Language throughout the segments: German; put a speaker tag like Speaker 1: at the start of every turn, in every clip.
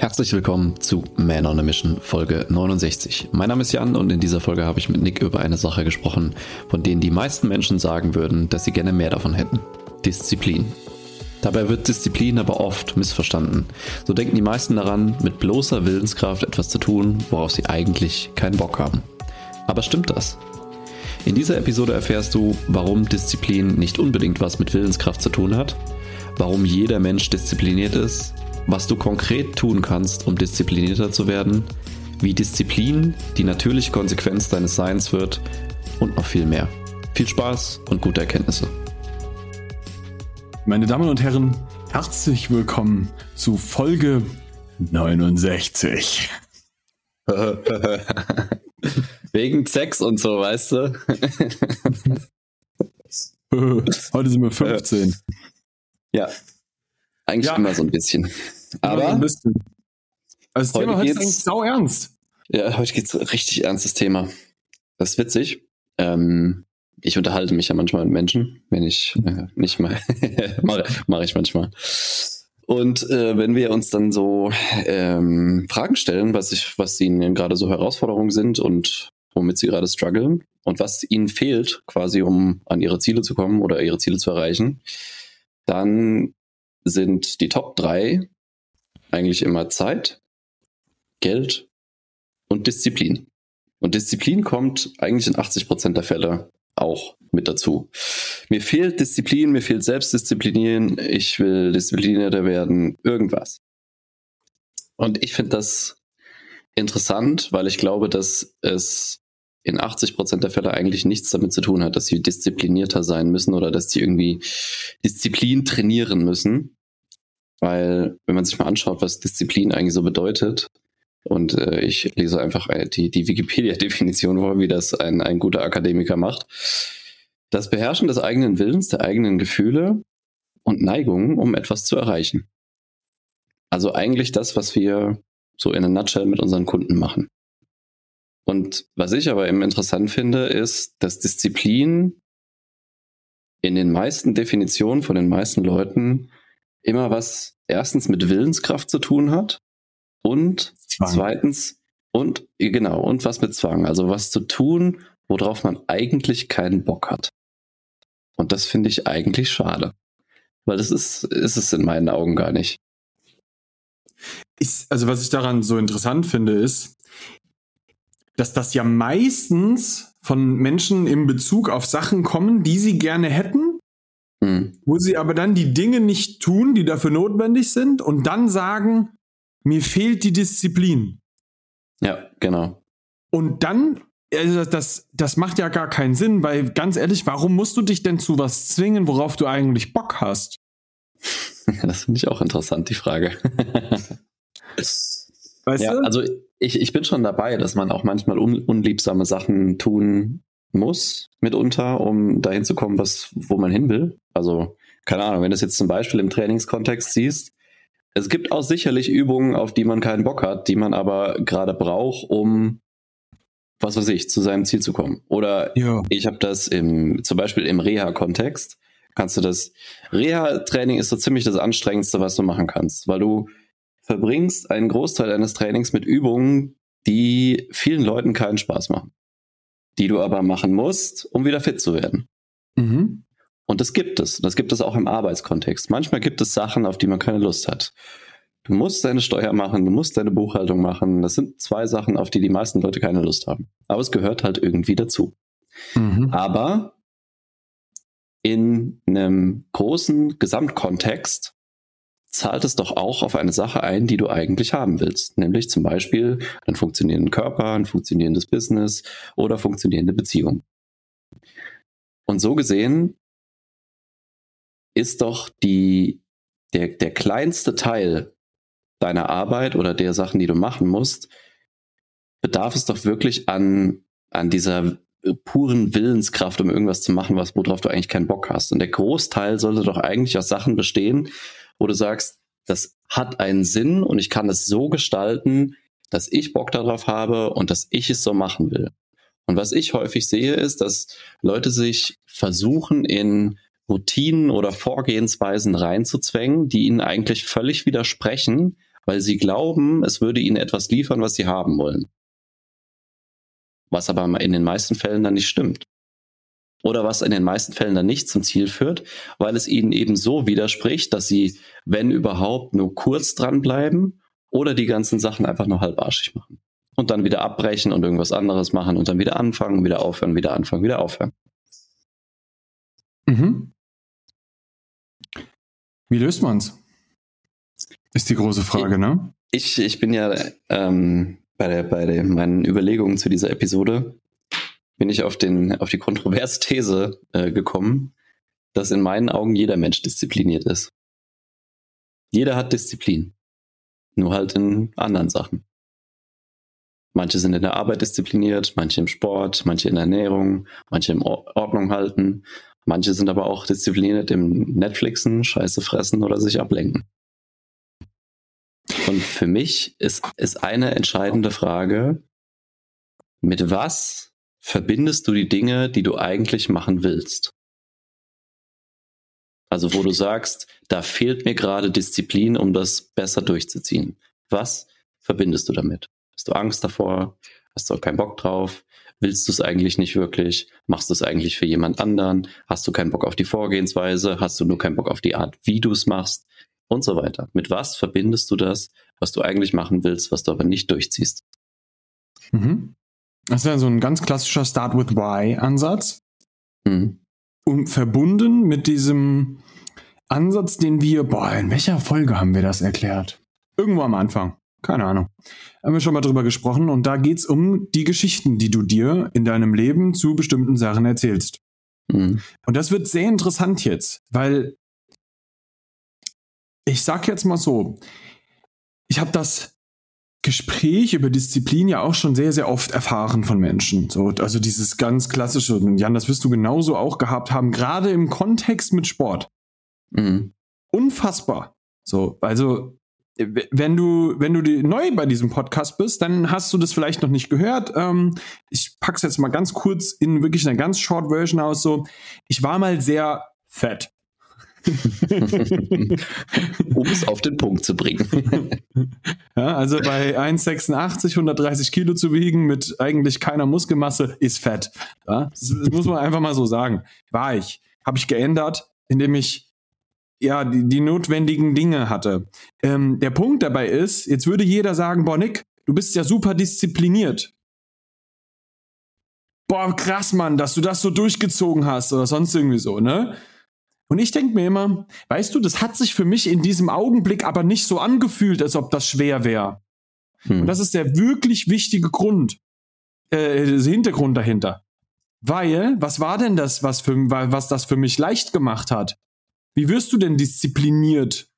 Speaker 1: Herzlich willkommen zu Man on a Mission Folge 69. Mein Name ist Jan und in dieser Folge habe ich mit Nick über eine Sache gesprochen, von denen die meisten Menschen sagen würden, dass sie gerne mehr davon hätten. Disziplin. Dabei wird Disziplin aber oft missverstanden. So denken die meisten daran, mit bloßer Willenskraft etwas zu tun, worauf sie eigentlich keinen Bock haben. Aber stimmt das? In dieser Episode erfährst du, warum Disziplin nicht unbedingt was mit Willenskraft zu tun hat, warum jeder Mensch diszipliniert ist was du konkret tun kannst, um disziplinierter zu werden, wie Disziplin die natürliche Konsequenz deines Seins wird und noch viel mehr. Viel Spaß und gute Erkenntnisse.
Speaker 2: Meine Damen und Herren, herzlich willkommen zu Folge 69.
Speaker 1: Wegen Sex und so, weißt du?
Speaker 2: Heute sind wir 15.
Speaker 1: Ja, eigentlich ja. immer so ein bisschen. Aber
Speaker 2: ein bisschen. Also das Thema heute ist eigentlich sau ernst.
Speaker 1: Ja, heute geht es richtig ernstes Thema. Das ist witzig. Ähm, ich unterhalte mich ja manchmal mit Menschen, wenn ich äh, nicht mal mache mach ich manchmal. Und äh, wenn wir uns dann so ähm, Fragen stellen, was ich, was ihnen gerade so Herausforderungen sind und womit sie gerade strugglen und was ihnen fehlt, quasi um an ihre Ziele zu kommen oder ihre Ziele zu erreichen, dann sind die Top 3 eigentlich immer Zeit, Geld und Disziplin. Und Disziplin kommt eigentlich in 80 Prozent der Fälle auch mit dazu. Mir fehlt Disziplin, mir fehlt Selbstdisziplinieren, ich will disziplinierter werden, irgendwas. Und ich finde das interessant, weil ich glaube, dass es in 80 Prozent der Fälle eigentlich nichts damit zu tun hat, dass sie disziplinierter sein müssen oder dass sie irgendwie Disziplin trainieren müssen. Weil, wenn man sich mal anschaut, was Disziplin eigentlich so bedeutet, und äh, ich lese einfach die, die Wikipedia-Definition vor, wie das ein, ein guter Akademiker macht. Das Beherrschen des eigenen Willens, der eigenen Gefühle und Neigungen, um etwas zu erreichen. Also eigentlich das, was wir so in a nutshell mit unseren Kunden machen. Und was ich aber eben interessant finde, ist, dass Disziplin in den meisten Definitionen von den meisten Leuten immer was erstens mit Willenskraft zu tun hat und Zwang. zweitens und genau und was mit Zwang, also was zu tun, worauf man eigentlich keinen Bock hat. Und das finde ich eigentlich schade, weil das ist ist es in meinen Augen gar nicht.
Speaker 2: Ich, also was ich daran so interessant finde, ist, dass das ja meistens von Menschen in Bezug auf Sachen kommen, die sie gerne hätten, mhm. wo sie aber dann die Dinge nicht tun, die dafür notwendig sind und dann sagen, mir fehlt die Disziplin.
Speaker 1: Ja, genau.
Speaker 2: Und dann, also das, das macht ja gar keinen Sinn, weil ganz ehrlich, warum musst du dich denn zu was zwingen, worauf du eigentlich Bock hast?
Speaker 1: das finde ich auch interessant, die Frage. weißt ja, du? Also ich, ich bin schon dabei, dass man auch manchmal un unliebsame Sachen tun muss, mitunter, um dahin zu kommen, was, wo man hin will. Also, keine Ahnung, wenn du es jetzt zum Beispiel im Trainingskontext siehst, es gibt auch sicherlich Übungen, auf die man keinen Bock hat, die man aber gerade braucht, um, was weiß ich, zu seinem Ziel zu kommen. Oder ja. ich habe das im, zum Beispiel im Reha-Kontext, kannst du das, Reha-Training ist so ziemlich das Anstrengendste, was du machen kannst, weil du verbringst einen Großteil deines Trainings mit Übungen, die vielen Leuten keinen Spaß machen die du aber machen musst, um wieder fit zu werden. Mhm. Und das gibt es. Das gibt es auch im Arbeitskontext. Manchmal gibt es Sachen, auf die man keine Lust hat. Du musst deine Steuer machen, du musst deine Buchhaltung machen. Das sind zwei Sachen, auf die die meisten Leute keine Lust haben. Aber es gehört halt irgendwie dazu. Mhm. Aber in einem großen Gesamtkontext zahlt es doch auch auf eine Sache ein, die du eigentlich haben willst. Nämlich zum Beispiel einen funktionierenden Körper, ein funktionierendes Business oder funktionierende Beziehungen. Und so gesehen ist doch die, der, der kleinste Teil deiner Arbeit oder der Sachen, die du machen musst, bedarf es doch wirklich an, an dieser puren Willenskraft, um irgendwas zu machen, was worauf du eigentlich keinen Bock hast. Und der Großteil sollte doch eigentlich aus Sachen bestehen, wo du sagst, das hat einen Sinn und ich kann es so gestalten, dass ich Bock darauf habe und dass ich es so machen will. Und was ich häufig sehe, ist, dass Leute sich versuchen, in Routinen oder Vorgehensweisen reinzuzwängen, die ihnen eigentlich völlig widersprechen, weil sie glauben, es würde ihnen etwas liefern, was sie haben wollen. Was aber in den meisten Fällen dann nicht stimmt. Oder was in den meisten Fällen dann nicht zum Ziel führt, weil es ihnen eben so widerspricht, dass sie, wenn überhaupt, nur kurz dranbleiben oder die ganzen Sachen einfach nur halbarschig machen. Und dann wieder abbrechen und irgendwas anderes machen und dann wieder anfangen, wieder aufhören, wieder anfangen, wieder aufhören.
Speaker 2: Mhm. Wie löst man's? Ist die große Frage, ne?
Speaker 1: Ich, ich bin ja ähm, bei, der, bei der, meinen Überlegungen zu dieser Episode bin ich auf, den, auf die kontroverse These äh, gekommen, dass in meinen Augen jeder Mensch diszipliniert ist. Jeder hat Disziplin. Nur halt in anderen Sachen. Manche sind in der Arbeit diszipliniert, manche im Sport, manche in der Ernährung, manche im Ordnung halten. Manche sind aber auch diszipliniert im Netflixen, Scheiße fressen oder sich ablenken. Und für mich ist, ist eine entscheidende Frage, mit was verbindest du die Dinge, die du eigentlich machen willst? Also wo du sagst, da fehlt mir gerade Disziplin, um das besser durchzuziehen. Was verbindest du damit? Hast du Angst davor? Hast du auch keinen Bock drauf? Willst du es eigentlich nicht wirklich? Machst du es eigentlich für jemand anderen? Hast du keinen Bock auf die Vorgehensweise? Hast du nur keinen Bock auf die Art, wie du es machst? Und so weiter. Mit was verbindest du das, was du eigentlich machen willst, was du aber nicht durchziehst?
Speaker 2: Mhm. Das ist ja so ein ganz klassischer Start with Why-Ansatz. Mhm. Und verbunden mit diesem Ansatz, den wir, boah, in welcher Folge haben wir das erklärt? Irgendwo am Anfang. Keine Ahnung. Haben wir schon mal drüber gesprochen und da geht es um die Geschichten, die du dir in deinem Leben zu bestimmten Sachen erzählst. Mhm. Und das wird sehr interessant jetzt, weil ich sag jetzt mal so, ich habe das Gespräch über Disziplin ja auch schon sehr, sehr oft erfahren von Menschen. So, also dieses ganz klassische, Jan, das wirst du genauso auch gehabt haben, gerade im Kontext mit Sport. Mhm. Unfassbar. So, also wenn du, wenn du neu bei diesem Podcast bist, dann hast du das vielleicht noch nicht gehört. Ähm, ich pack's jetzt mal ganz kurz in wirklich einer ganz short Version aus. So, ich war mal sehr fett.
Speaker 1: Um es auf den Punkt zu bringen.
Speaker 2: ja, also bei 1,86, 130 Kilo zu wiegen mit eigentlich keiner Muskelmasse ist fett. Ja, das, muss man einfach mal so sagen. War ich. Habe ich geändert, indem ich ja, die, die notwendigen Dinge hatte. Ähm, der Punkt dabei ist, jetzt würde jeder sagen, boah, Nick, du bist ja super diszipliniert. Boah, krass, Mann, dass du das so durchgezogen hast oder sonst irgendwie so, ne? Und ich denke mir immer, weißt du, das hat sich für mich in diesem Augenblick aber nicht so angefühlt, als ob das schwer wäre. Hm. Und das ist der wirklich wichtige Grund, äh, der Hintergrund dahinter. Weil, was war denn das, was, für, was das für mich leicht gemacht hat? Wie wirst du denn diszipliniert?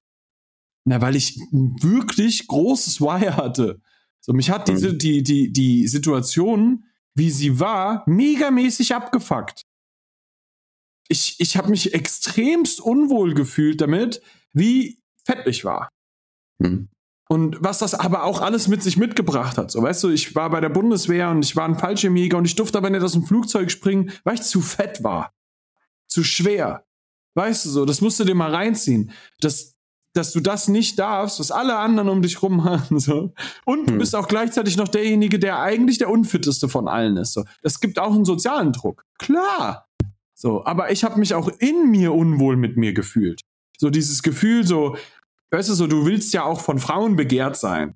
Speaker 2: Na, weil ich ein wirklich großes Why hatte. So, mich hat diese, mhm. die, die, die Situation, wie sie war, megamäßig abgefuckt. Ich, ich habe mich extremst unwohl gefühlt damit, wie fett ich war. Mhm. Und was das aber auch alles mit sich mitgebracht hat. So, weißt du, ich war bei der Bundeswehr und ich war ein Fallschirmjäger und ich durfte aber nicht aus dem Flugzeug springen, weil ich zu fett war. Zu schwer. Weißt du so, das musst du dir mal reinziehen. Dass, dass du das nicht darfst, was alle anderen um dich rum haben. So. Und du hm. bist auch gleichzeitig noch derjenige, der eigentlich der unfitteste von allen ist. So. Das gibt auch einen sozialen Druck. Klar. So, aber ich habe mich auch in mir unwohl mit mir gefühlt. So dieses Gefühl, so, weißt du, so, du willst ja auch von Frauen begehrt sein.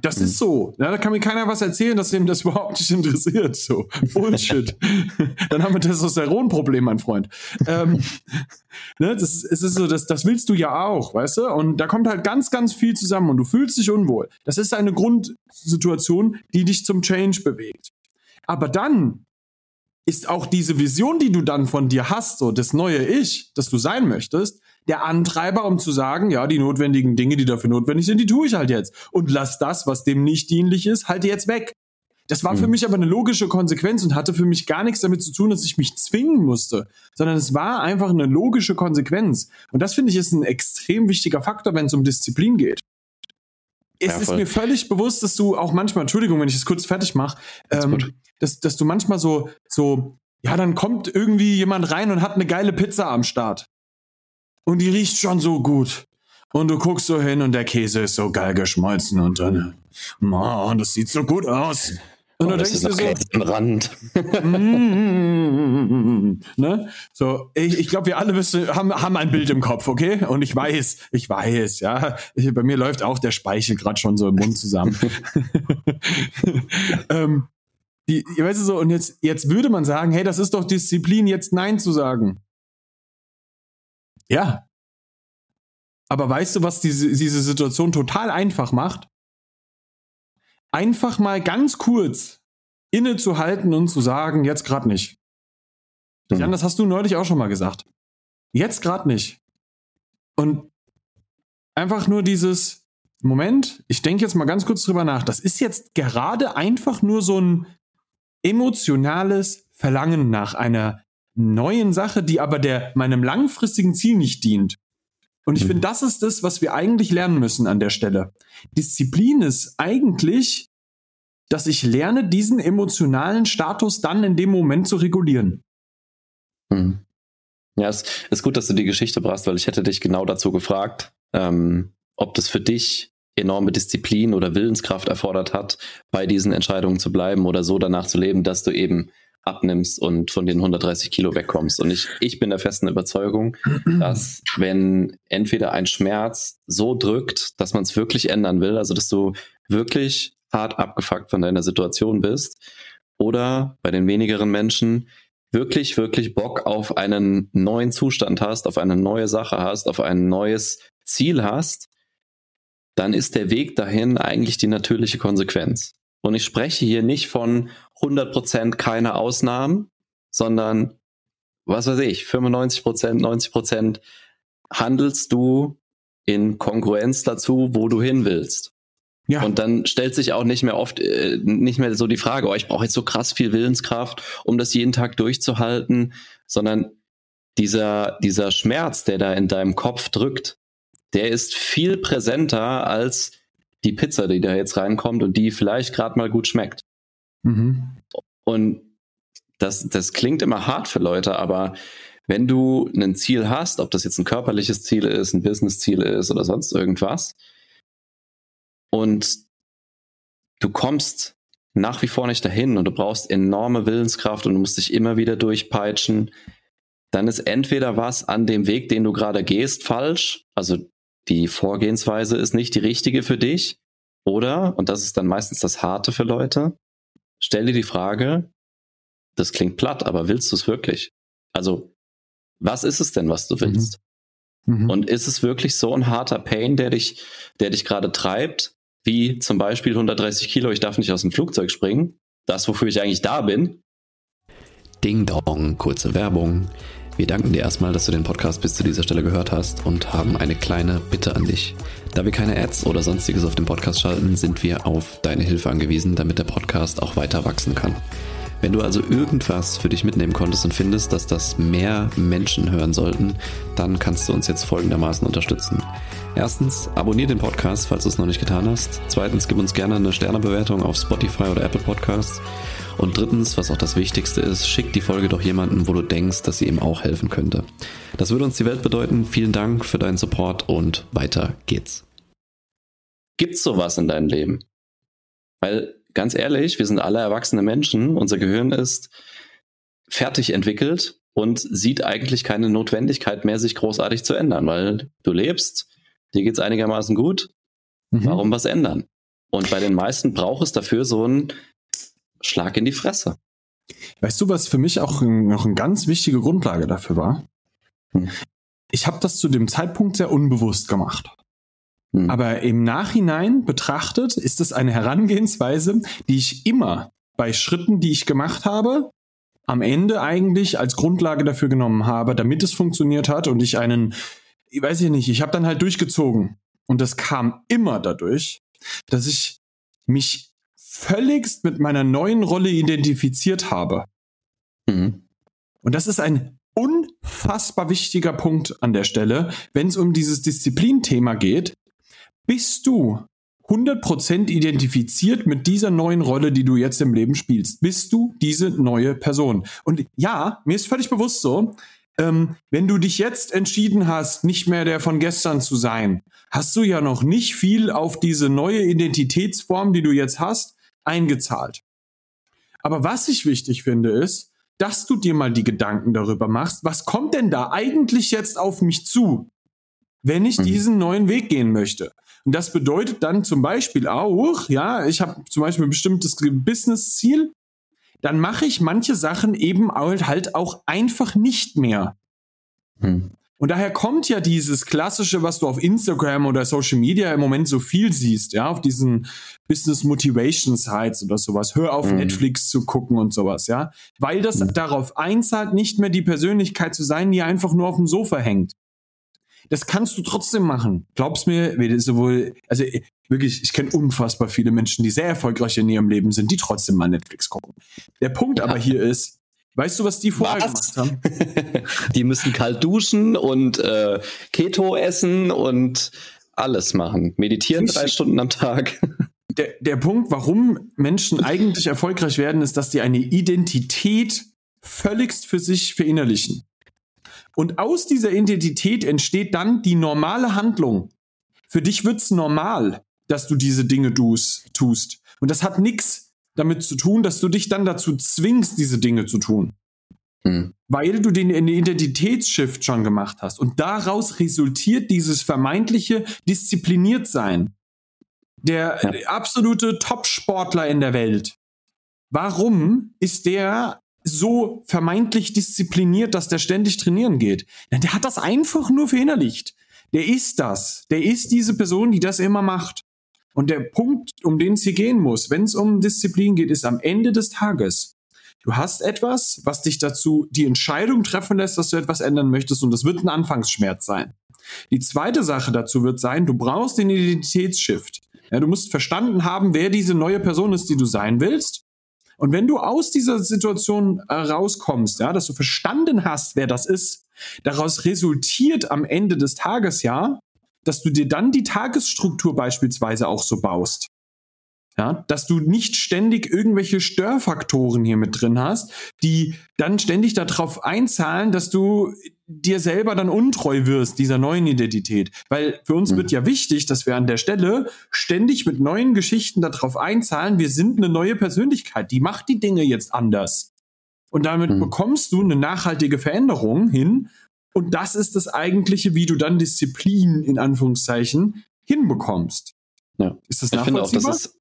Speaker 2: Das ist hm. so. Ja, da kann mir keiner was erzählen, dass dem das überhaupt nicht interessiert. So. Bullshit. Dann haben wir Testosteronproblem, mein Freund. Ähm, ne, das, es ist so, das, das willst du ja auch, weißt du? Und da kommt halt ganz, ganz viel zusammen und du fühlst dich unwohl. Das ist eine Grundsituation, die dich zum Change bewegt. Aber dann ist auch diese Vision, die du dann von dir hast, so das neue Ich, das du sein möchtest, der Antreiber, um zu sagen, ja, die notwendigen Dinge, die dafür notwendig sind, die tue ich halt jetzt. Und lass das, was dem nicht dienlich ist, halt jetzt weg. Das war mhm. für mich aber eine logische Konsequenz und hatte für mich gar nichts damit zu tun, dass ich mich zwingen musste, sondern es war einfach eine logische Konsequenz. Und das finde ich ist ein extrem wichtiger Faktor, wenn es um Disziplin geht. Es ja, ist mir völlig bewusst, dass du auch manchmal, Entschuldigung, wenn ich es kurz fertig mache, ähm, dass, dass du manchmal so, so, ja, dann kommt irgendwie jemand rein und hat eine geile Pizza am Start und die riecht schon so gut. und du guckst so hin und der Käse ist so geil geschmolzen und dann, oh, das sieht so gut aus. Und
Speaker 1: oh,
Speaker 2: du
Speaker 1: denkst dir so, Rand.
Speaker 2: mm, ne? So, ich, ich glaube, wir alle wissen, haben, haben ein Bild im Kopf, okay? Und ich weiß, ich weiß, ja. Ich, bei mir läuft auch der Speichel gerade schon so im Mund zusammen. ähm, die, weißt du so, und jetzt, jetzt würde man sagen, hey, das ist doch Disziplin, jetzt Nein zu sagen. Ja. Aber weißt du, was diese, diese Situation total einfach macht? Einfach mal ganz kurz innezuhalten und zu sagen, jetzt gerade nicht. Mhm. Jan, das hast du neulich auch schon mal gesagt. Jetzt gerade nicht. Und einfach nur dieses Moment, ich denke jetzt mal ganz kurz drüber nach. Das ist jetzt gerade einfach nur so ein emotionales Verlangen nach einer neuen Sache, die aber der meinem langfristigen Ziel nicht dient. Und ich mhm. finde, das ist das, was wir eigentlich lernen müssen an der Stelle. Disziplin ist eigentlich, dass ich lerne, diesen emotionalen Status dann in dem Moment zu regulieren.
Speaker 1: Mhm. Ja, es ist gut, dass du die Geschichte brachst, weil ich hätte dich genau dazu gefragt, ähm, ob das für dich enorme Disziplin oder Willenskraft erfordert hat, bei diesen Entscheidungen zu bleiben oder so danach zu leben, dass du eben abnimmst und von den 130 Kilo wegkommst. Und ich, ich bin der festen Überzeugung, dass wenn entweder ein Schmerz so drückt, dass man es wirklich ändern will, also dass du wirklich hart abgefuckt von deiner Situation bist, oder bei den wenigeren Menschen wirklich, wirklich Bock auf einen neuen Zustand hast, auf eine neue Sache hast, auf ein neues Ziel hast, dann ist der Weg dahin eigentlich die natürliche Konsequenz. Und ich spreche hier nicht von 100% keine Ausnahmen, sondern was weiß ich, 95%, 90% handelst du in Konkurrenz dazu, wo du hin willst. Ja. Und dann stellt sich auch nicht mehr oft, äh, nicht mehr so die Frage, oh, ich brauche jetzt so krass viel Willenskraft, um das jeden Tag durchzuhalten, sondern dieser, dieser Schmerz, der da in deinem Kopf drückt, der ist viel präsenter als die Pizza, die da jetzt reinkommt und die vielleicht gerade mal gut schmeckt. Mhm. Und das, das klingt immer hart für Leute, aber wenn du ein Ziel hast, ob das jetzt ein körperliches Ziel ist, ein Business-Ziel ist oder sonst irgendwas, und du kommst nach wie vor nicht dahin und du brauchst enorme Willenskraft und du musst dich immer wieder durchpeitschen, dann ist entweder was an dem Weg, den du gerade gehst, falsch, also die Vorgehensweise ist nicht die richtige für dich, oder, und das ist dann meistens das Harte für Leute, stell dir die Frage, das klingt platt, aber willst du es wirklich? Also, was ist es denn, was du willst? Mhm. Mhm. Und ist es wirklich so ein harter Pain, der dich, der dich gerade treibt, wie zum Beispiel 130 Kilo, ich darf nicht aus dem Flugzeug springen, das, wofür ich eigentlich da bin? Ding Dong, kurze Werbung. Wir danken dir erstmal, dass du den Podcast bis zu dieser Stelle gehört hast und haben eine kleine Bitte an dich. Da wir keine Ads oder sonstiges auf dem Podcast schalten, sind wir auf deine Hilfe angewiesen, damit der Podcast auch weiter wachsen kann. Wenn du also irgendwas für dich mitnehmen konntest und findest, dass das mehr Menschen hören sollten, dann kannst du uns jetzt folgendermaßen unterstützen. Erstens, abonniere den Podcast, falls du es noch nicht getan hast. Zweitens, gib uns gerne eine Sternebewertung auf Spotify oder Apple Podcasts. Und drittens, was auch das Wichtigste ist, schick die Folge doch jemanden, wo du denkst, dass sie ihm auch helfen könnte. Das würde uns die Welt bedeuten. Vielen Dank für deinen Support und weiter geht's. Gibt's sowas in deinem Leben? Weil, ganz ehrlich, wir sind alle erwachsene Menschen. Unser Gehirn ist fertig entwickelt und sieht eigentlich keine Notwendigkeit mehr, sich großartig zu ändern, weil du lebst, dir geht's einigermaßen gut. Mhm. Warum was ändern? Und bei den meisten braucht es dafür so ein Schlag in die Fresse.
Speaker 2: Weißt du, was für mich auch noch eine ganz wichtige Grundlage dafür war? Hm. Ich habe das zu dem Zeitpunkt sehr unbewusst gemacht. Hm. Aber im Nachhinein betrachtet ist es eine Herangehensweise, die ich immer bei Schritten, die ich gemacht habe, am Ende eigentlich als Grundlage dafür genommen habe, damit es funktioniert hat und ich einen, ich weiß ich nicht, ich habe dann halt durchgezogen. Und das kam immer dadurch, dass ich mich völligst mit meiner neuen Rolle identifiziert habe. Mhm. Und das ist ein unfassbar wichtiger Punkt an der Stelle, wenn es um dieses Disziplinthema geht. Bist du 100% identifiziert mit dieser neuen Rolle, die du jetzt im Leben spielst? Bist du diese neue Person? Und ja, mir ist völlig bewusst so, ähm, wenn du dich jetzt entschieden hast, nicht mehr der von gestern zu sein, hast du ja noch nicht viel auf diese neue Identitätsform, die du jetzt hast, eingezahlt. Aber was ich wichtig finde, ist, dass du dir mal die Gedanken darüber machst, was kommt denn da eigentlich jetzt auf mich zu, wenn ich mhm. diesen neuen Weg gehen möchte? Und das bedeutet dann zum Beispiel auch, ja, ich habe zum Beispiel ein bestimmtes Business-Ziel, dann mache ich manche Sachen eben halt auch einfach nicht mehr. Mhm. Und daher kommt ja dieses klassische, was du auf Instagram oder Social Media im Moment so viel siehst, ja, auf diesen Business Motivation Sites oder sowas. Hör auf mhm. Netflix zu gucken und sowas, ja. Weil das mhm. darauf einzahlt, nicht mehr die Persönlichkeit zu sein, die einfach nur auf dem Sofa hängt. Das kannst du trotzdem machen. Glaub's mir, sowohl, also wirklich, ich kenne unfassbar viele Menschen, die sehr erfolgreich in ihrem Leben sind, die trotzdem mal Netflix gucken. Der Punkt ja. aber hier ist, Weißt du, was die vorher was? gemacht haben?
Speaker 1: die müssen kalt duschen und äh, Keto essen und alles machen. Meditieren drei Stunden am Tag.
Speaker 2: Der, der Punkt, warum Menschen eigentlich erfolgreich werden, ist, dass die eine Identität völligst für sich verinnerlichen. Und aus dieser Identität entsteht dann die normale Handlung. Für dich wird's normal, dass du diese Dinge tust. Und das hat nichts damit zu tun, dass du dich dann dazu zwingst, diese Dinge zu tun. Hm. Weil du den Identitätsshift schon gemacht hast. Und daraus resultiert dieses vermeintliche Diszipliniertsein. Der ja. absolute Top-Sportler in der Welt. Warum ist der so vermeintlich diszipliniert, dass der ständig trainieren geht? Der hat das einfach nur verinnerlicht. Der ist das. Der ist diese Person, die das immer macht. Und der Punkt, um den es hier gehen muss, wenn es um Disziplin geht, ist am Ende des Tages, du hast etwas, was dich dazu die Entscheidung treffen lässt, dass du etwas ändern möchtest und das wird ein Anfangsschmerz sein. Die zweite Sache dazu wird sein, du brauchst den Identitätsshift. Ja, du musst verstanden haben, wer diese neue Person ist, die du sein willst. Und wenn du aus dieser Situation äh, rauskommst, ja, dass du verstanden hast, wer das ist, daraus resultiert am Ende des Tages ja dass du dir dann die Tagesstruktur beispielsweise auch so baust. Ja, dass du nicht ständig irgendwelche Störfaktoren hier mit drin hast, die dann ständig darauf einzahlen, dass du dir selber dann untreu wirst, dieser neuen Identität. Weil für uns mhm. wird ja wichtig, dass wir an der Stelle ständig mit neuen Geschichten darauf einzahlen, wir sind eine neue Persönlichkeit, die macht die Dinge jetzt anders. Und damit mhm. bekommst du eine nachhaltige Veränderung hin und das ist das eigentliche, wie du dann Disziplin in Anführungszeichen hinbekommst.
Speaker 1: Ja. Ist das nachvollziehbar? Ich finde auch, das ist,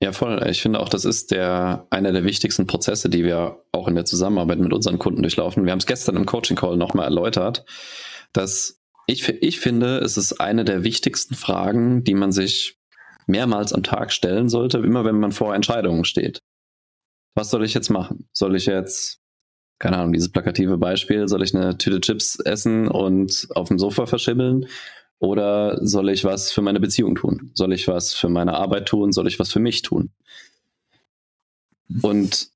Speaker 1: ja, voll. Ich finde auch, das ist der, einer der wichtigsten Prozesse, die wir auch in der Zusammenarbeit mit unseren Kunden durchlaufen. Wir haben es gestern im Coaching Call nochmal erläutert, dass ich, ich finde, es ist eine der wichtigsten Fragen, die man sich mehrmals am Tag stellen sollte, immer wenn man vor Entscheidungen steht. Was soll ich jetzt machen? Soll ich jetzt keine Ahnung, dieses plakative Beispiel, soll ich eine Tüte Chips essen und auf dem Sofa verschibbeln? Oder soll ich was für meine Beziehung tun? Soll ich was für meine Arbeit tun? Soll ich was für mich tun? Und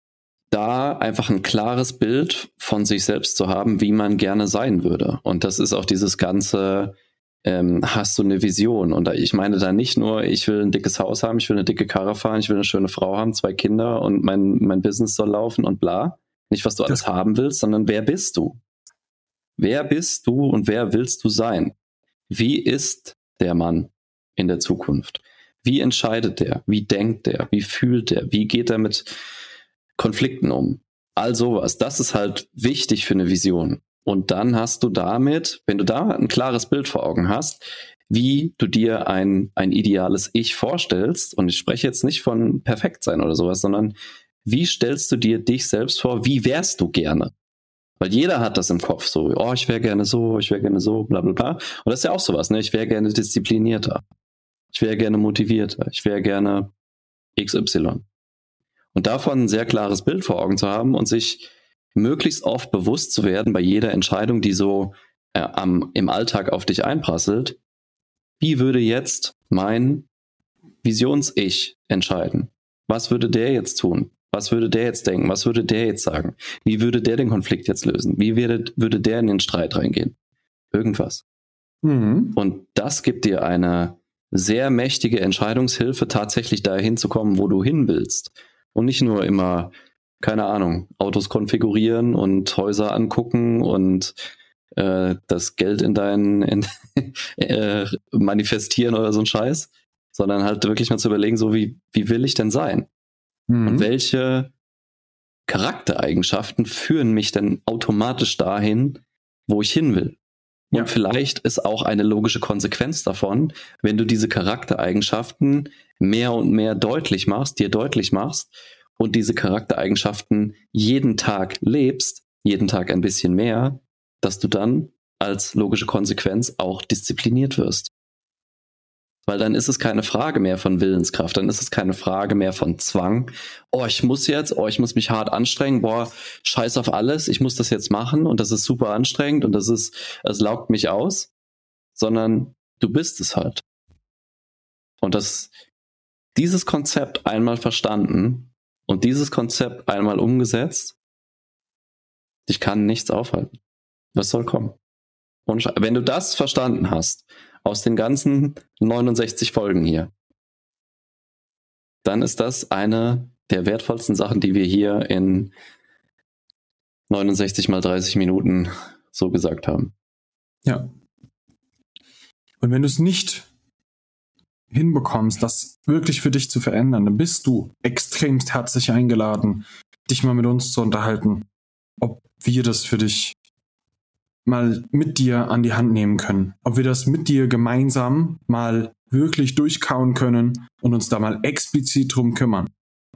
Speaker 1: da einfach ein klares Bild von sich selbst zu haben, wie man gerne sein würde. Und das ist auch dieses ganze, ähm, hast du eine Vision? Und ich meine da nicht nur, ich will ein dickes Haus haben, ich will eine dicke Karre fahren, ich will eine schöne Frau haben, zwei Kinder und mein, mein Business soll laufen und bla, nicht, was du alles das haben willst, sondern wer bist du? Wer bist du und wer willst du sein? Wie ist der Mann in der Zukunft? Wie entscheidet der? Wie denkt der? Wie fühlt der? Wie geht er mit Konflikten um? All sowas. Das ist halt wichtig für eine Vision. Und dann hast du damit, wenn du da ein klares Bild vor Augen hast, wie du dir ein, ein ideales Ich vorstellst, und ich spreche jetzt nicht von perfekt sein oder sowas, sondern wie stellst du dir dich selbst vor? Wie wärst du gerne? Weil jeder hat das im Kopf so, oh, ich wäre gerne so, ich wäre gerne so, bla bla bla. Und das ist ja auch sowas, ne? Ich wäre gerne disziplinierter. Ich wäre gerne motivierter. Ich wäre gerne XY. Und davon ein sehr klares Bild vor Augen zu haben und sich möglichst oft bewusst zu werden bei jeder Entscheidung, die so äh, am, im Alltag auf dich einprasselt. Wie würde jetzt mein Visions-Ich entscheiden? Was würde der jetzt tun? Was würde der jetzt denken? Was würde der jetzt sagen? Wie würde der den Konflikt jetzt lösen? Wie würde, würde der in den Streit reingehen? Irgendwas. Mhm. Und das gibt dir eine sehr mächtige Entscheidungshilfe, tatsächlich dahin zu kommen, wo du hin willst. Und nicht nur immer, keine Ahnung, Autos konfigurieren und Häuser angucken und äh, das Geld in dein in, äh, manifestieren oder so ein Scheiß, sondern halt wirklich mal zu überlegen, so wie, wie will ich denn sein? Mhm. Und welche Charaktereigenschaften führen mich denn automatisch dahin, wo ich hin will? Und ja. vielleicht ist auch eine logische Konsequenz davon, wenn du diese Charaktereigenschaften mehr und mehr deutlich machst, dir deutlich machst und diese Charaktereigenschaften jeden Tag lebst, jeden Tag ein bisschen mehr, dass du dann als logische Konsequenz auch diszipliniert wirst. Weil dann ist es keine Frage mehr von Willenskraft, dann ist es keine Frage mehr von Zwang. Oh, ich muss jetzt, oh, ich muss mich hart anstrengen, boah, scheiß auf alles, ich muss das jetzt machen und das ist super anstrengend und das ist, es laugt mich aus, sondern du bist es halt. Und das, dieses Konzept einmal verstanden und dieses Konzept einmal umgesetzt, dich kann nichts aufhalten. Was soll kommen? Und wenn du das verstanden hast, aus den ganzen 69 Folgen hier, dann ist das eine der wertvollsten Sachen, die wir hier in 69 mal 30 Minuten so gesagt haben.
Speaker 2: Ja. Und wenn du es nicht hinbekommst, das wirklich für dich zu verändern, dann bist du extremst herzlich eingeladen, dich mal mit uns zu unterhalten, ob wir das für dich mal mit dir an die Hand nehmen können. Ob wir das mit dir gemeinsam mal wirklich durchkauen können und uns da mal explizit drum kümmern.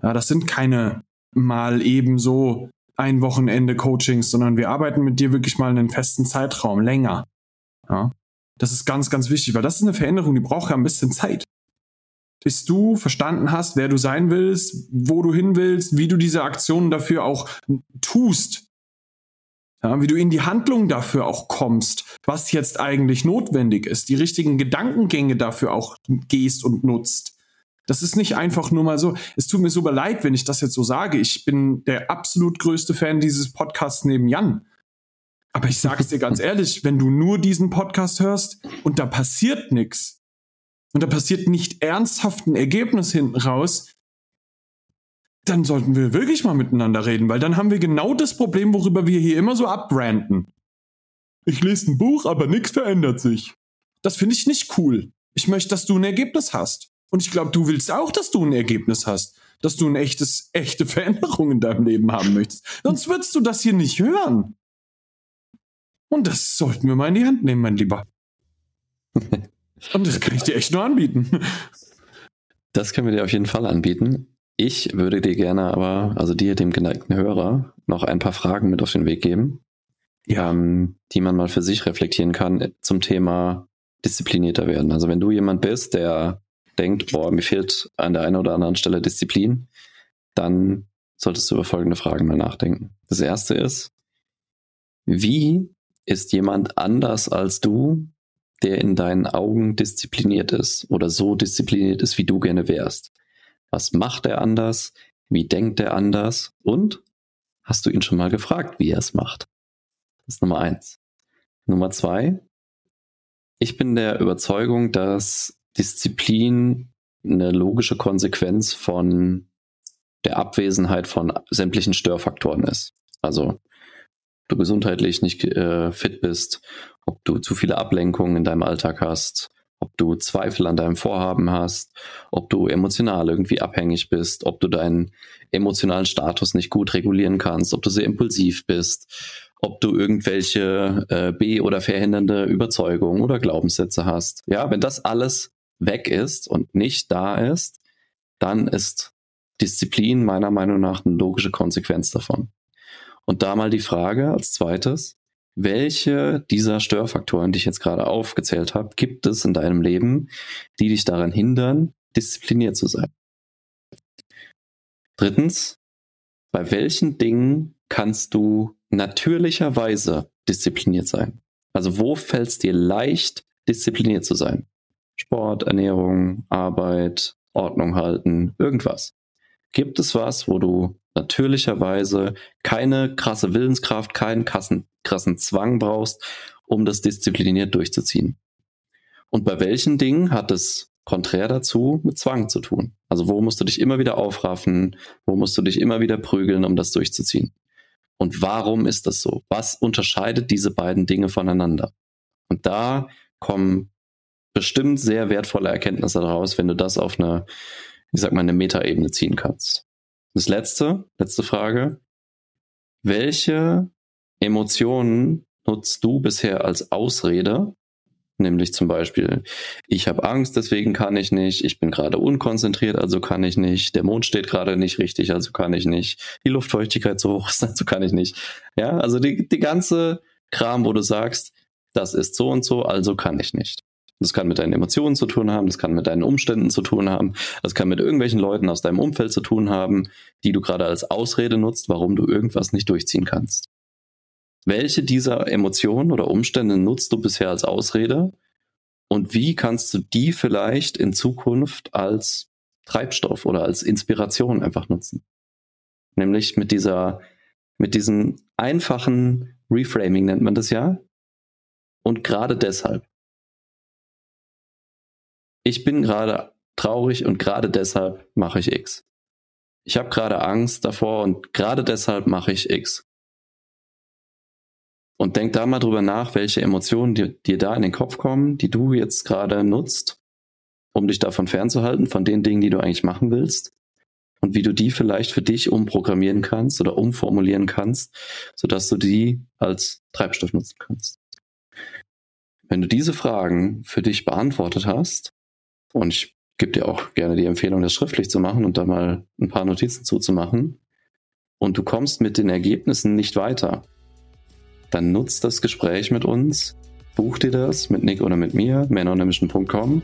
Speaker 2: Ja, das sind keine mal ebenso ein Wochenende Coachings, sondern wir arbeiten mit dir wirklich mal einen festen Zeitraum, länger. Ja, das ist ganz, ganz wichtig, weil das ist eine Veränderung, die braucht ja ein bisschen Zeit. Bis du verstanden hast, wer du sein willst, wo du hin willst, wie du diese Aktionen dafür auch tust, ja, wie du in die Handlung dafür auch kommst, was jetzt eigentlich notwendig ist, die richtigen Gedankengänge dafür auch gehst und nutzt. Das ist nicht einfach nur mal so. Es tut mir super leid, wenn ich das jetzt so sage. Ich bin der absolut größte Fan dieses Podcasts neben Jan. Aber ich sage es dir ganz ehrlich, wenn du nur diesen Podcast hörst und da passiert nichts und da passiert nicht ernsthaft ein Ergebnis hinten raus, dann sollten wir wirklich mal miteinander reden, weil dann haben wir genau das Problem, worüber wir hier immer so abbranden. Ich lese ein Buch, aber nichts verändert sich. Das finde ich nicht cool. Ich möchte, dass du ein Ergebnis hast. Und ich glaube, du willst auch, dass du ein Ergebnis hast. Dass du ein echtes, echte Veränderung in deinem Leben haben möchtest. Sonst würdest du das hier nicht hören. Und das sollten wir mal in die Hand nehmen, mein Lieber. Und das kann ich dir echt nur anbieten.
Speaker 1: Das können wir dir auf jeden Fall anbieten. Ich würde dir gerne aber, also dir, dem geneigten Hörer, noch ein paar Fragen mit auf den Weg geben, ja. ähm, die man mal für sich reflektieren kann zum Thema disziplinierter werden. Also wenn du jemand bist, der denkt, boah, mir fehlt an der einen oder anderen Stelle Disziplin, dann solltest du über folgende Fragen mal nachdenken. Das erste ist, wie ist jemand anders als du, der in deinen Augen diszipliniert ist oder so diszipliniert ist, wie du gerne wärst? Was macht er anders? Wie denkt er anders? Und hast du ihn schon mal gefragt, wie er es macht? Das ist Nummer eins. Nummer zwei. Ich bin der Überzeugung, dass Disziplin eine logische Konsequenz von der Abwesenheit von sämtlichen Störfaktoren ist. Also du gesundheitlich nicht äh, fit bist, ob du zu viele Ablenkungen in deinem Alltag hast, ob du Zweifel an deinem Vorhaben hast, ob du emotional irgendwie abhängig bist, ob du deinen emotionalen Status nicht gut regulieren kannst, ob du sehr impulsiv bist, ob du irgendwelche äh, be- oder verhindernde Überzeugungen oder Glaubenssätze hast. Ja, wenn das alles weg ist und nicht da ist, dann ist Disziplin meiner Meinung nach eine logische Konsequenz davon. Und da mal die Frage als zweites, welche dieser Störfaktoren, die ich jetzt gerade aufgezählt habe, gibt es in deinem Leben, die dich daran hindern, diszipliniert zu sein? Drittens, bei welchen Dingen kannst du natürlicherweise diszipliniert sein? Also wo fällt es dir leicht, diszipliniert zu sein? Sport, Ernährung, Arbeit, Ordnung halten, irgendwas. Gibt es was, wo du natürlicherweise keine krasse Willenskraft, keinen krassen, krassen Zwang brauchst, um das diszipliniert durchzuziehen. Und bei welchen Dingen hat es konträr dazu mit Zwang zu tun? Also wo musst du dich immer wieder aufraffen, wo musst du dich immer wieder prügeln, um das durchzuziehen? Und warum ist das so? Was unterscheidet diese beiden Dinge voneinander? Und da kommen bestimmt sehr wertvolle Erkenntnisse daraus, wenn du das auf eine, ich sag mal, eine Metaebene ziehen kannst. Das letzte, letzte Frage. Welche Emotionen nutzt du bisher als Ausrede? Nämlich zum Beispiel, ich habe Angst, deswegen kann ich nicht, ich bin gerade unkonzentriert, also kann ich nicht, der Mond steht gerade nicht richtig, also kann ich nicht, die Luftfeuchtigkeit so hoch ist, also kann ich nicht. Ja, also die, die ganze Kram, wo du sagst, das ist so und so, also kann ich nicht. Das kann mit deinen Emotionen zu tun haben, das kann mit deinen Umständen zu tun haben, das kann mit irgendwelchen Leuten aus deinem Umfeld zu tun haben, die du gerade als Ausrede nutzt, warum du irgendwas nicht durchziehen kannst. Welche dieser Emotionen oder Umstände nutzt du bisher als Ausrede? Und wie kannst du die vielleicht in Zukunft als Treibstoff oder als Inspiration einfach nutzen? Nämlich mit dieser, mit diesem einfachen Reframing nennt man das ja. Und gerade deshalb. Ich bin gerade traurig und gerade deshalb mache ich X. Ich habe gerade Angst davor und gerade deshalb mache ich X. Und denk da mal drüber nach, welche Emotionen dir, da in den Kopf kommen, die du jetzt gerade nutzt, um dich davon fernzuhalten, von den Dingen, die du eigentlich machen willst. Und wie du die vielleicht für dich umprogrammieren kannst oder umformulieren kannst, sodass du die als Treibstoff nutzen kannst. Wenn du diese Fragen für dich beantwortet hast, und ich gebe dir auch gerne die Empfehlung, das schriftlich zu machen und da mal ein paar Notizen zuzumachen, und du kommst mit den Ergebnissen nicht weiter, dann nutzt das Gespräch mit uns, buch dir das mit Nick oder mit mir, manonemission.com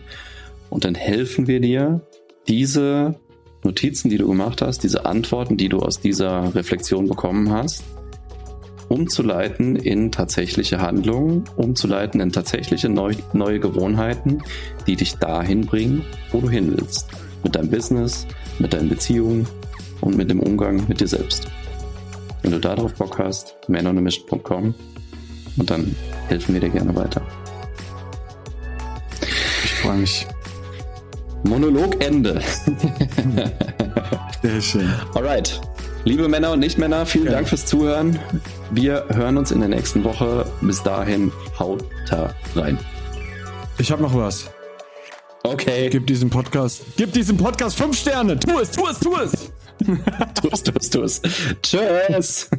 Speaker 1: und dann helfen wir dir, diese Notizen, die du gemacht hast, diese Antworten, die du aus dieser Reflexion bekommen hast, umzuleiten in tatsächliche Handlungen, umzuleiten in tatsächliche neu, neue Gewohnheiten, die dich dahin bringen, wo du hin willst. Mit deinem Business, mit deinen Beziehungen und mit dem Umgang mit dir selbst. Wenn du darauf Bock hast, manonemission.com und dann helfen wir dir gerne weiter.
Speaker 2: Ich freue mich.
Speaker 1: Monolog Ende.
Speaker 2: Sehr schön.
Speaker 1: Alright. Liebe Männer und Nicht-Männer, vielen ja. Dank fürs Zuhören. Wir hören uns in der nächsten Woche. Bis dahin, haut da rein.
Speaker 2: Ich habe noch was.
Speaker 1: Okay.
Speaker 2: Gib diesem Podcast, gib diesem Podcast fünf Sterne. Tu es, tu es, tu es.
Speaker 1: tu es, tu es, tu es. Tschüss.